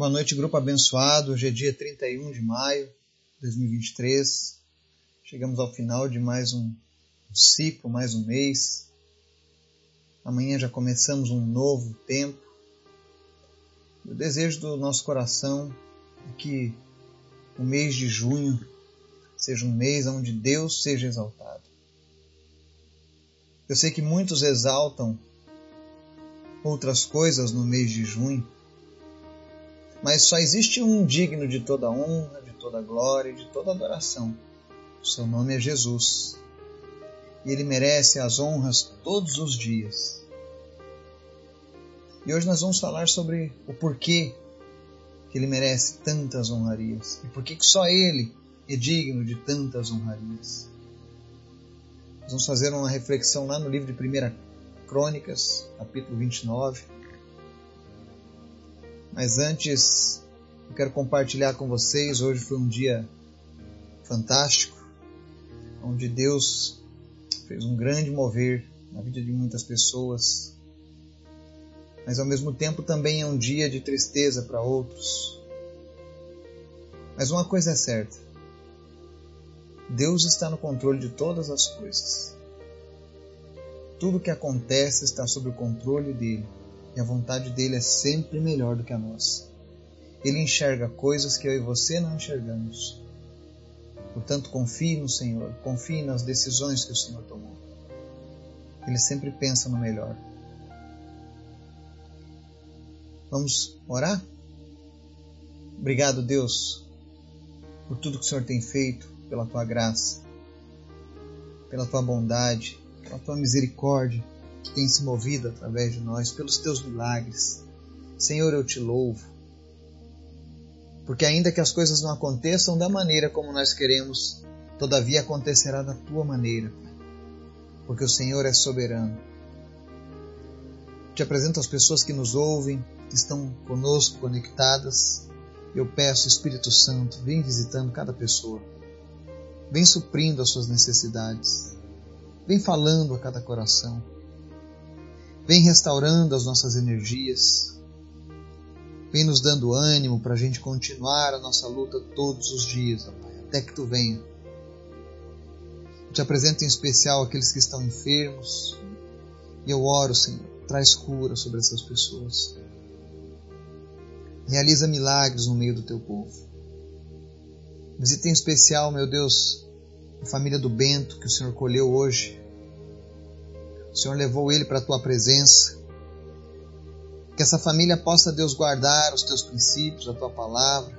Boa noite, grupo abençoado. Hoje é dia 31 de maio de 2023. Chegamos ao final de mais um ciclo, mais um mês. Amanhã já começamos um novo tempo. O desejo do nosso coração é que o mês de junho seja um mês onde Deus seja exaltado. Eu sei que muitos exaltam outras coisas no mês de junho, mas só existe um digno de toda honra, de toda glória e de toda adoração. O seu nome é Jesus. E ele merece as honras todos os dias. E hoje nós vamos falar sobre o porquê que ele merece tantas honrarias e por que só ele é digno de tantas honrarias. Nós vamos fazer uma reflexão lá no livro de 1 Crônicas, capítulo 29 mas antes, eu quero compartilhar com vocês. Hoje foi um dia fantástico, onde Deus fez um grande mover na vida de muitas pessoas. Mas ao mesmo tempo também é um dia de tristeza para outros. Mas uma coisa é certa: Deus está no controle de todas as coisas. Tudo que acontece está sob o controle dele. E a vontade dele é sempre melhor do que a nossa. Ele enxerga coisas que eu e você não enxergamos. Portanto, confie no Senhor, confie nas decisões que o Senhor tomou. Ele sempre pensa no melhor. Vamos orar? Obrigado, Deus, por tudo que o Senhor tem feito, pela tua graça, pela tua bondade, pela tua misericórdia que tem se movido através de nós, pelos teus milagres. Senhor, eu te louvo. Porque ainda que as coisas não aconteçam da maneira como nós queremos, todavia acontecerá da tua maneira, porque o Senhor é soberano. Te apresento as pessoas que nos ouvem, que estão conosco conectadas. Eu peço, Espírito Santo, vem visitando cada pessoa. Vem suprindo as suas necessidades. Vem falando a cada coração. Vem restaurando as nossas energias. Vem nos dando ânimo para a gente continuar a nossa luta todos os dias, ó Pai, até que Tu venha. Eu te apresento em especial aqueles que estão enfermos. E eu oro, Senhor, traz cura sobre essas pessoas. Realiza milagres no meio do Teu povo. Visita em especial, meu Deus, a família do Bento que o Senhor colheu hoje o Senhor levou ele para a tua presença. Que essa família possa, Deus, guardar os teus princípios, a tua palavra,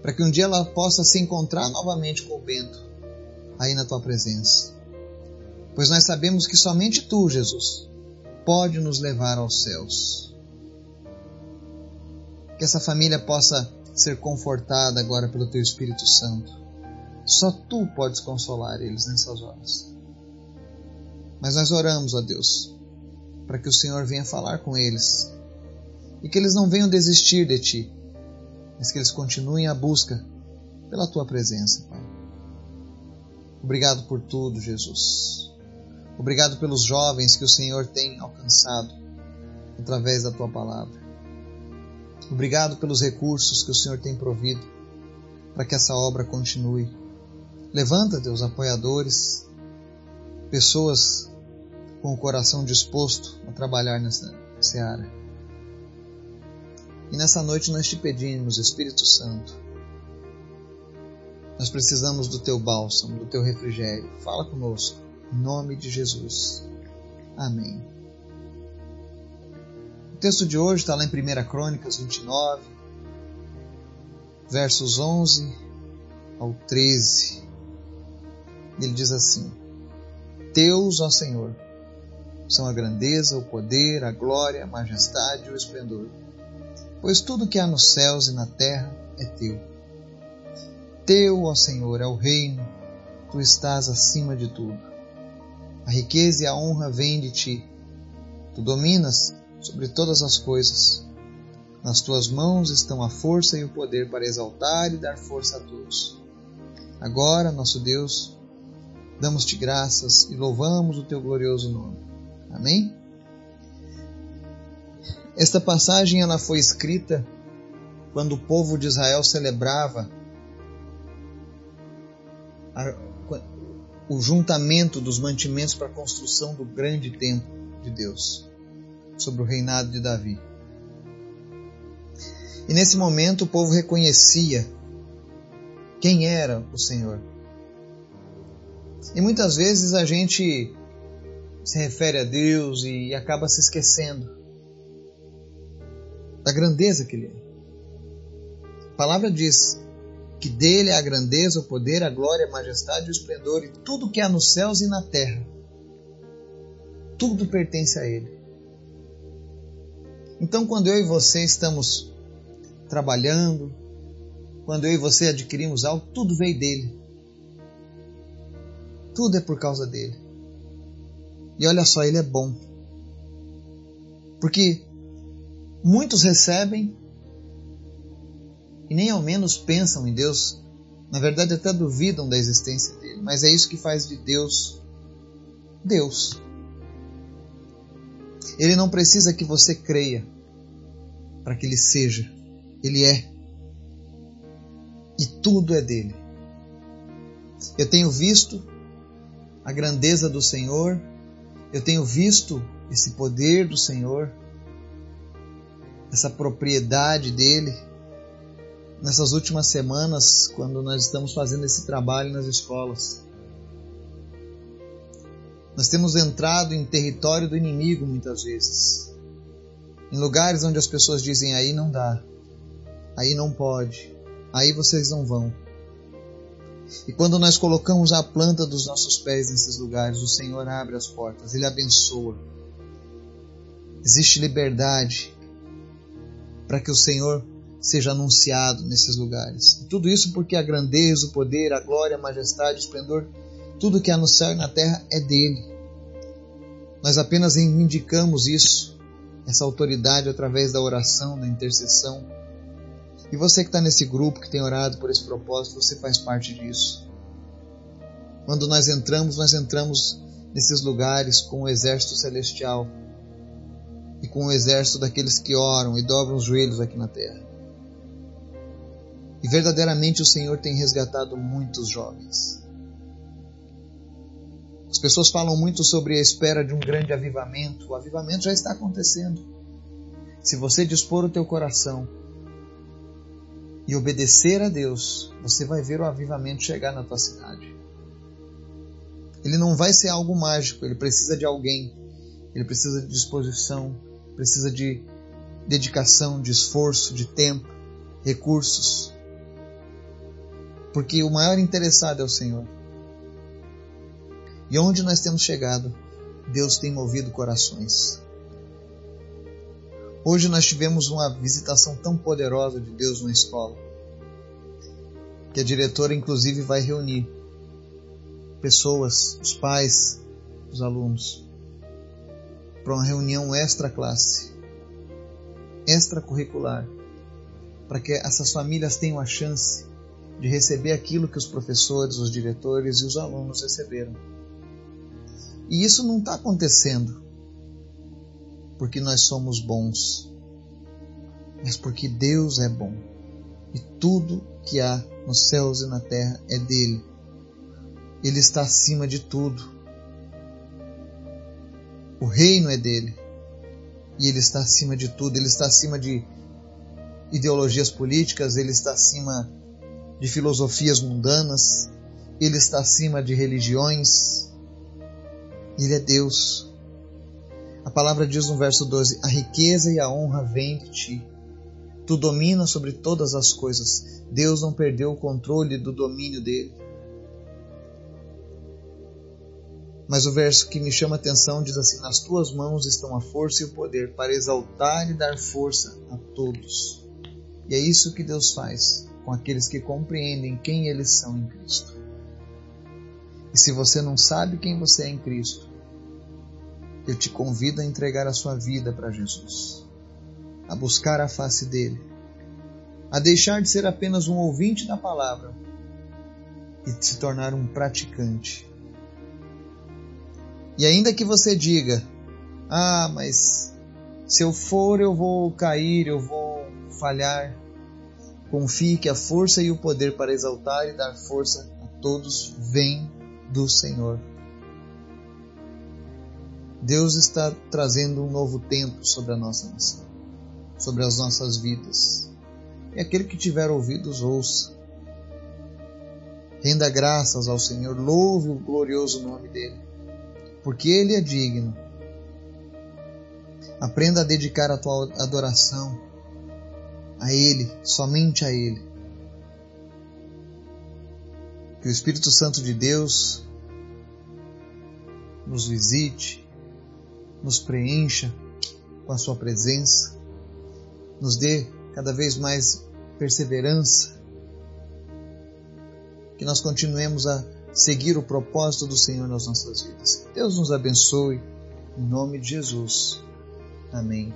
para que um dia ela possa se encontrar novamente com o Bento, aí na tua presença. Pois nós sabemos que somente tu, Jesus, pode nos levar aos céus. Que essa família possa ser confortada agora pelo teu Espírito Santo. Só tu podes consolar eles nessas horas. Mas nós oramos, ó Deus, para que o Senhor venha falar com eles e que eles não venham desistir de Ti, mas que eles continuem a busca pela Tua presença, Pai. Obrigado por tudo, Jesus. Obrigado pelos jovens que o Senhor tem alcançado através da Tua palavra. Obrigado pelos recursos que o Senhor tem provido para que essa obra continue. Levanta, Deus, apoiadores, pessoas com o coração disposto a trabalhar nessa seara. E nessa noite nós te pedimos, Espírito Santo, nós precisamos do teu bálsamo, do teu refrigério. Fala conosco, em nome de Jesus. Amém. O texto de hoje está lá em 1 Crônicas 29, versos 11 ao 13. Ele diz assim: Teus, ó Senhor, são a grandeza, o poder, a glória, a majestade e o esplendor. Pois tudo que há nos céus e na terra é teu. Teu, ó Senhor, é o reino, tu estás acima de tudo. A riqueza e a honra vêm de ti. Tu dominas sobre todas as coisas. Nas tuas mãos estão a força e o poder para exaltar e dar força a todos. Agora, nosso Deus, damos-te graças e louvamos o teu glorioso nome Amém? Esta passagem ela foi escrita quando o povo de Israel celebrava o juntamento dos mantimentos para a construção do grande templo de Deus, sobre o reinado de Davi. E nesse momento o povo reconhecia quem era o Senhor. E muitas vezes a gente se refere a Deus e acaba se esquecendo da grandeza que Ele é. A palavra diz que dele é a grandeza, o poder, a glória, a majestade, o esplendor e tudo que há nos céus e na terra. Tudo pertence a Ele. Então, quando eu e você estamos trabalhando, quando eu e você adquirimos algo, tudo veio dele. Tudo é por causa dele. E olha só, ele é bom. Porque muitos recebem e nem ao menos pensam em Deus. Na verdade, até duvidam da existência dele. Mas é isso que faz de Deus Deus. Ele não precisa que você creia para que ele seja. Ele é. E tudo é dele. Eu tenho visto a grandeza do Senhor, eu tenho visto esse poder do Senhor, essa propriedade dele nessas últimas semanas, quando nós estamos fazendo esse trabalho nas escolas. Nós temos entrado em território do inimigo muitas vezes. Em lugares onde as pessoas dizem aí não dá, aí não pode, aí vocês não vão. E quando nós colocamos a planta dos nossos pés nesses lugares, o Senhor abre as portas, Ele abençoa. Existe liberdade para que o Senhor seja anunciado nesses lugares. Tudo isso porque a grandeza, o poder, a glória, a majestade, o esplendor, tudo que há no céu e na terra é dele. Nós apenas reivindicamos isso, essa autoridade através da oração, da intercessão. E você que está nesse grupo, que tem orado por esse propósito, você faz parte disso. Quando nós entramos, nós entramos nesses lugares com o exército celestial e com o exército daqueles que oram e dobram os joelhos aqui na terra. E verdadeiramente o Senhor tem resgatado muitos jovens. As pessoas falam muito sobre a espera de um grande avivamento. O avivamento já está acontecendo. Se você dispor o teu coração e obedecer a Deus, você vai ver o avivamento chegar na tua cidade. Ele não vai ser algo mágico, ele precisa de alguém. Ele precisa de disposição, precisa de dedicação, de esforço, de tempo, recursos porque o maior interessado é o Senhor. E onde nós temos chegado, Deus tem movido corações. Hoje nós tivemos uma visitação tão poderosa de Deus na escola, que a diretora inclusive vai reunir pessoas, os pais, os alunos, para uma reunião extra classe, extracurricular, para que essas famílias tenham a chance de receber aquilo que os professores, os diretores e os alunos receberam. E isso não está acontecendo porque nós somos bons, mas porque Deus é bom e tudo que há nos céus e na terra é dele. Ele está acima de tudo. O reino é dele e ele está acima de tudo. Ele está acima de ideologias políticas, ele está acima de filosofias mundanas, ele está acima de religiões, ele é Deus. A palavra diz no verso 12: A riqueza e a honra vêm de ti. Tu dominas sobre todas as coisas. Deus não perdeu o controle do domínio dele. Mas o verso que me chama a atenção diz assim: Nas tuas mãos estão a força e o poder para exaltar e dar força a todos. E é isso que Deus faz com aqueles que compreendem quem eles são em Cristo. E se você não sabe quem você é em Cristo, eu te convido a entregar a sua vida para Jesus, a buscar a face dele, a deixar de ser apenas um ouvinte da palavra e se tornar um praticante. E ainda que você diga: Ah, mas se eu for eu vou cair, eu vou falhar. Confie que a força e o poder para exaltar e dar força a todos vem do Senhor. Deus está trazendo um novo tempo sobre a nossa nação, sobre as nossas vidas. E aquele que tiver ouvidos, ouça. Renda graças ao Senhor, louve o glorioso nome dele, porque ele é digno. Aprenda a dedicar a tua adoração a Ele, somente a Ele. Que o Espírito Santo de Deus nos visite, nos preencha com a Sua presença, nos dê cada vez mais perseverança, que nós continuemos a seguir o propósito do Senhor nas nossas vidas. Deus nos abençoe, em nome de Jesus. Amém.